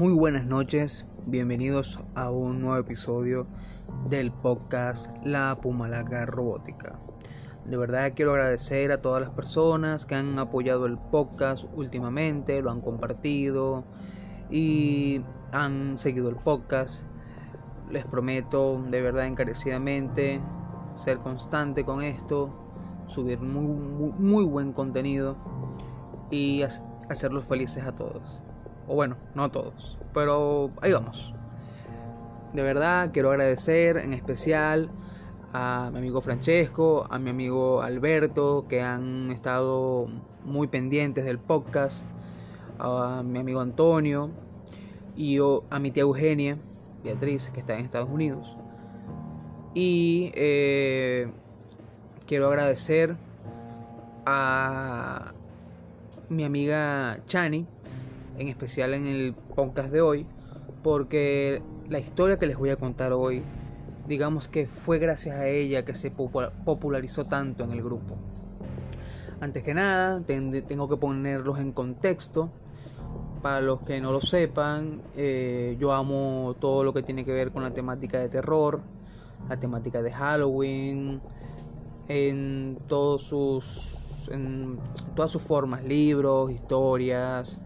Muy buenas noches, bienvenidos a un nuevo episodio del podcast La Pumalaca Robótica. De verdad quiero agradecer a todas las personas que han apoyado el podcast últimamente, lo han compartido y han seguido el podcast. Les prometo de verdad encarecidamente ser constante con esto, subir muy, muy, buen contenido y hacerlos felices a todos. O bueno, no todos, pero ahí vamos. De verdad quiero agradecer en especial a mi amigo Francesco, a mi amigo Alberto, que han estado muy pendientes del podcast, a mi amigo Antonio y a mi tía Eugenia, Beatriz, que está en Estados Unidos. Y eh, quiero agradecer a mi amiga Chani, en especial en el podcast de hoy, porque la historia que les voy a contar hoy, digamos que fue gracias a ella que se popularizó tanto en el grupo. Antes que nada, tengo que ponerlos en contexto. Para los que no lo sepan, eh, yo amo todo lo que tiene que ver con la temática de terror, la temática de Halloween, en todos sus en todas sus formas, libros, historias,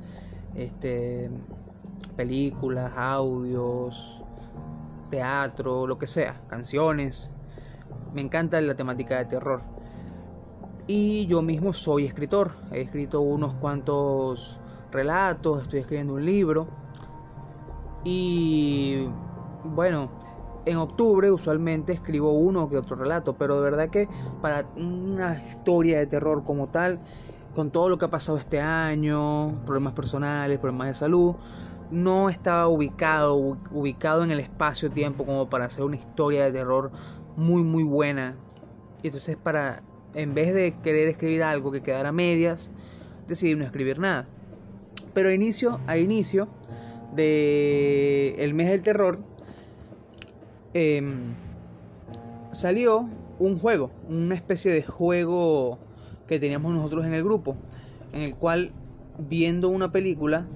este películas, audios, teatro, lo que sea, canciones. Me encanta la temática de terror. Y yo mismo soy escritor. He escrito unos cuantos relatos, estoy escribiendo un libro. Y bueno, en octubre usualmente escribo uno que otro relato, pero de verdad que para una historia de terror como tal, con todo lo que ha pasado este año, problemas personales, problemas de salud, no estaba ubicado, ubicado en el espacio-tiempo como para hacer una historia de terror muy muy buena. Y entonces para, en vez de querer escribir algo que quedara a medias, decidí no escribir nada. Pero a inicio, a inicio de el mes del terror, em, salió un juego, una especie de juego que teníamos nosotros en el grupo, en el cual viendo una película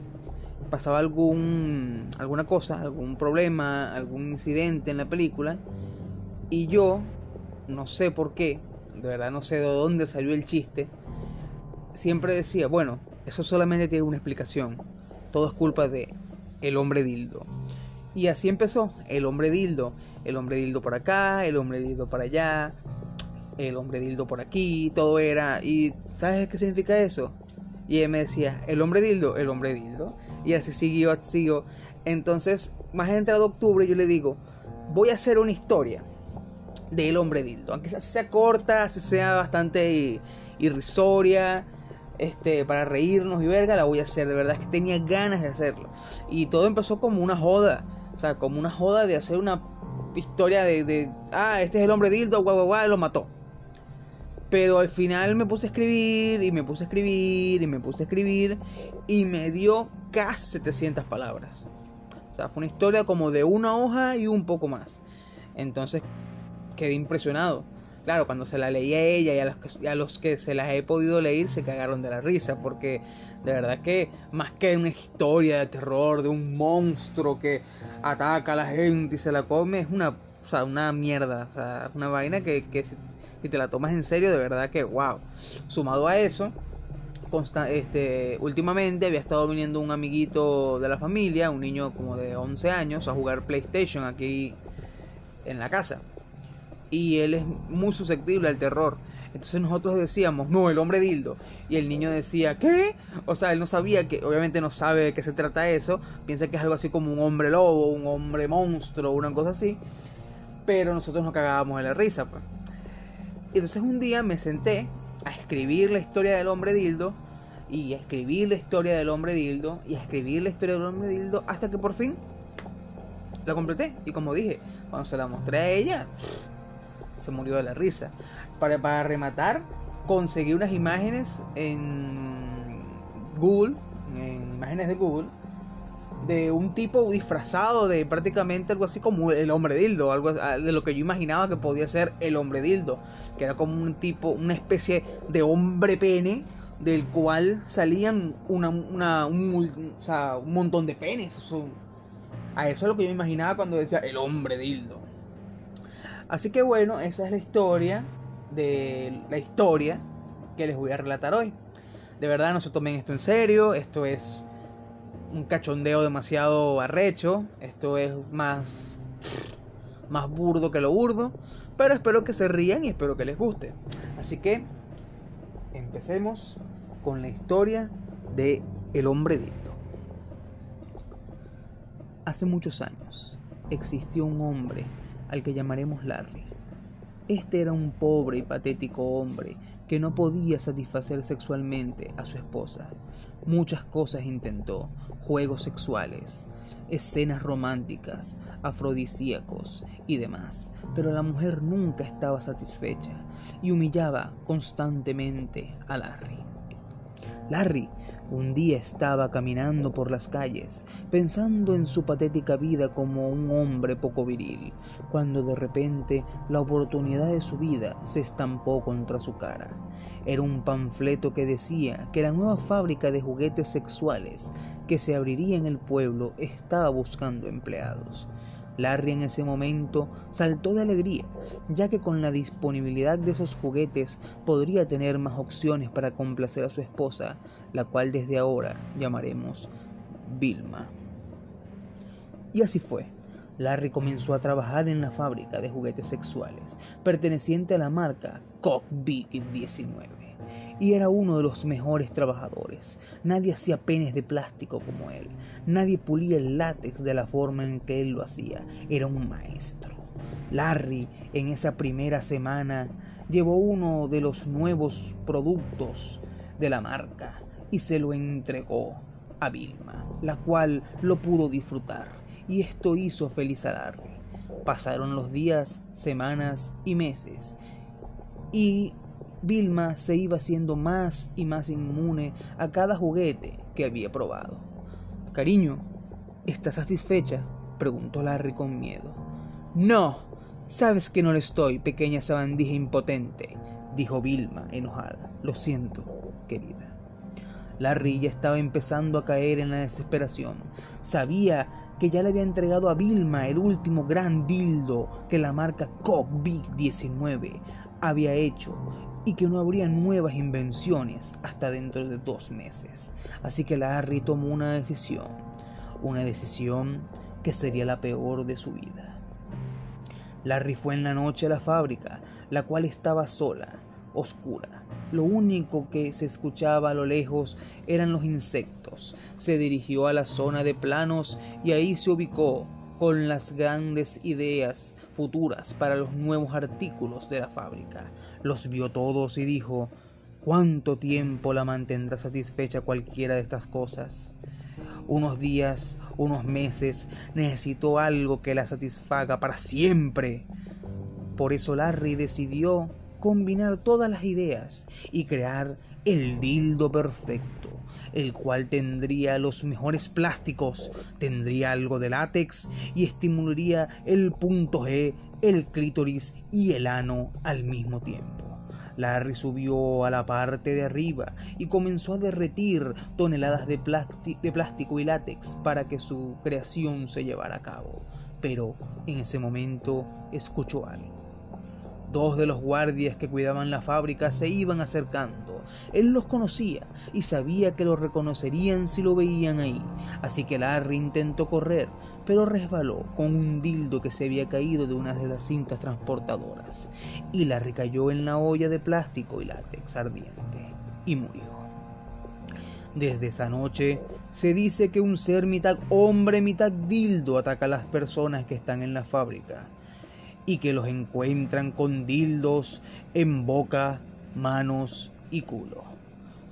pasaba algún alguna cosa, algún problema, algún incidente en la película y yo no sé por qué, de verdad no sé de dónde salió el chiste, siempre decía, bueno, eso solamente tiene una explicación. Todo es culpa de el hombre dildo. Y así empezó, el hombre dildo, el hombre dildo por acá, el hombre dildo para allá, el hombre dildo por aquí, todo era y ¿sabes qué significa eso? Y él me decía, el hombre dildo, el hombre dildo. Y así siguió, así siguió. Entonces, más entrado octubre, yo le digo, voy a hacer una historia del hombre dildo. Aunque sea corta, sea bastante irrisoria, este, para reírnos y verga, la voy a hacer. De verdad es que tenía ganas de hacerlo. Y todo empezó como una joda. O sea, como una joda de hacer una historia de, de ah, este es el hombre dildo, guau, guau, guau, lo mató. Pero al final me puse a escribir y me puse a escribir y me puse a escribir y me dio casi 700 palabras. O sea, fue una historia como de una hoja y un poco más. Entonces quedé impresionado. Claro, cuando se la leí a ella y a los, que, a los que se las he podido leer se cagaron de la risa porque de verdad que más que una historia de terror de un monstruo que ataca a la gente y se la come es una, o sea, una mierda, o sea, una vaina que si te la tomas en serio, de verdad que wow. Sumado a eso, este, últimamente había estado viniendo un amiguito de la familia, un niño como de 11 años, a jugar PlayStation aquí en la casa. Y él es muy susceptible al terror. Entonces nosotros decíamos, no, el hombre dildo. Y el niño decía, ¿qué? O sea, él no sabía que, obviamente no sabe de qué se trata eso. Piensa que es algo así como un hombre lobo, un hombre monstruo, una cosa así. Pero nosotros nos cagábamos de la risa, pues. Y entonces un día me senté a escribir la historia del hombre dildo y a escribir la historia del hombre dildo y a escribir la historia del hombre dildo hasta que por fin la completé. Y como dije, cuando se la mostré a ella, se murió de la risa. Para, para rematar, conseguí unas imágenes en Google, en imágenes de Google, de un tipo disfrazado de prácticamente algo así como el hombre dildo, algo de lo que yo imaginaba que podía ser el hombre dildo, que era como un tipo, una especie de hombre pene del cual salían una, una, un, o sea, un montón de penes. a eso es lo que yo imaginaba cuando decía el hombre dildo. Así que bueno, esa es la historia de la historia que les voy a relatar hoy. De verdad no se tomen esto en serio, esto es un cachondeo demasiado arrecho, esto es más más burdo que lo burdo, pero espero que se rían y espero que les guste. Así que empecemos con la historia de El hombre dito. Hace muchos años existió un hombre al que llamaremos Larry. Este era un pobre y patético hombre que no podía satisfacer sexualmente a su esposa. Muchas cosas intentó, juegos sexuales, escenas románticas, afrodisíacos y demás, pero la mujer nunca estaba satisfecha y humillaba constantemente a Larry. Larry un día estaba caminando por las calles, pensando en su patética vida como un hombre poco viril, cuando de repente la oportunidad de su vida se estampó contra su cara. Era un panfleto que decía que la nueva fábrica de juguetes sexuales que se abriría en el pueblo estaba buscando empleados. Larry en ese momento saltó de alegría, ya que con la disponibilidad de esos juguetes podría tener más opciones para complacer a su esposa, la cual desde ahora llamaremos Vilma. Y así fue. Larry comenzó a trabajar en la fábrica de juguetes sexuales, perteneciente a la marca Cockbig 19 y era uno de los mejores trabajadores. Nadie hacía penes de plástico como él. Nadie pulía el látex de la forma en que él lo hacía. Era un maestro. Larry, en esa primera semana, llevó uno de los nuevos productos de la marca y se lo entregó a Vilma, la cual lo pudo disfrutar. Y esto hizo feliz a Larry. Pasaron los días, semanas y meses. Y Vilma se iba haciendo más y más inmune a cada juguete que había probado. Cariño, ¿estás satisfecha? preguntó Larry con miedo. No, sabes que no lo estoy, pequeña sabandija impotente, dijo Vilma enojada. Lo siento, querida. Larry ya estaba empezando a caer en la desesperación. Sabía que ya le había entregado a Vilma el último gran dildo que la marca Cock Big 19 había hecho y que no habría nuevas invenciones hasta dentro de dos meses. Así que Larry tomó una decisión, una decisión que sería la peor de su vida. Larry fue en la noche a la fábrica, la cual estaba sola, oscura. Lo único que se escuchaba a lo lejos eran los insectos. Se dirigió a la zona de planos y ahí se ubicó con las grandes ideas futuras para los nuevos artículos de la fábrica. Los vio todos y dijo, ¿cuánto tiempo la mantendrá satisfecha cualquiera de estas cosas? Unos días, unos meses, necesitó algo que la satisfaga para siempre. Por eso Larry decidió combinar todas las ideas y crear el dildo perfecto, el cual tendría los mejores plásticos, tendría algo de látex y estimularía el punto G, el clítoris y el ano al mismo tiempo. Larry subió a la parte de arriba y comenzó a derretir toneladas de, de plástico y látex para que su creación se llevara a cabo. Pero en ese momento escuchó algo. Dos de los guardias que cuidaban la fábrica se iban acercando. Él los conocía y sabía que lo reconocerían si lo veían ahí, así que Larry intentó correr, pero resbaló con un dildo que se había caído de una de las cintas transportadoras, y Larry cayó en la olla de plástico y látex ardiente, y murió. Desde esa noche se dice que un ser mitad hombre, mitad dildo ataca a las personas que están en la fábrica y que los encuentran con dildos en boca, manos y culo.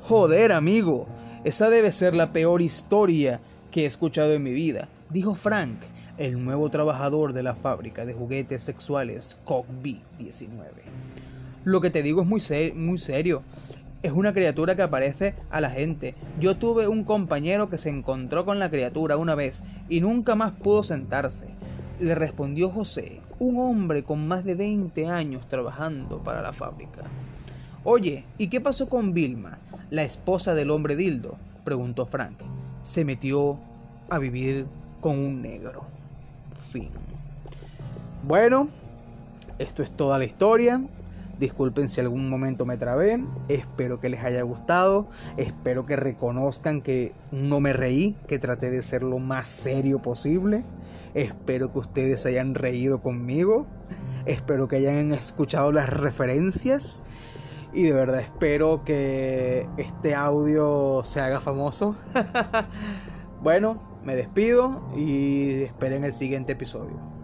Joder, amigo, esa debe ser la peor historia que he escuchado en mi vida, dijo Frank, el nuevo trabajador de la fábrica de juguetes sexuales Cockbee 19. Lo que te digo es muy, muy serio. Es una criatura que aparece a la gente. Yo tuve un compañero que se encontró con la criatura una vez y nunca más pudo sentarse. Le respondió José, un hombre con más de 20 años trabajando para la fábrica. Oye, ¿y qué pasó con Vilma? la esposa del hombre dildo? preguntó Frank. Se metió a vivir con un negro. Fin. Bueno, esto es toda la historia. Disculpen si algún momento me trabé. Espero que les haya gustado. Espero que reconozcan que no me reí, que traté de ser lo más serio posible. Espero que ustedes hayan reído conmigo. Espero que hayan escuchado las referencias. Y de verdad espero que este audio se haga famoso. bueno, me despido y esperen el siguiente episodio.